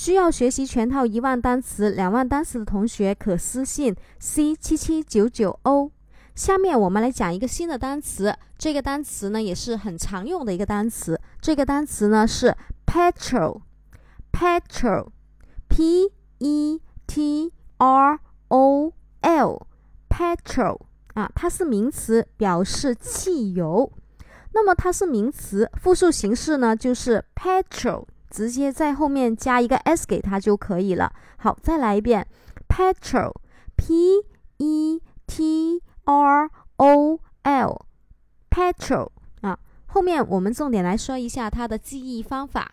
需要学习全套一万单词、两万单词的同学，可私信 c 七七九九 o。下面我们来讲一个新的单词，这个单词呢也是很常用的一个单词。这个单词呢是 petrol，petrol，p e t r o l，petrol 啊，它是名词，表示汽油。那么它是名词，复数形式呢就是 petrol，直接在后面加一个 s 给它就可以了。好，再来一遍，petrol，p e t r o l，petrol 啊。后面我们重点来说一下它的记忆方法。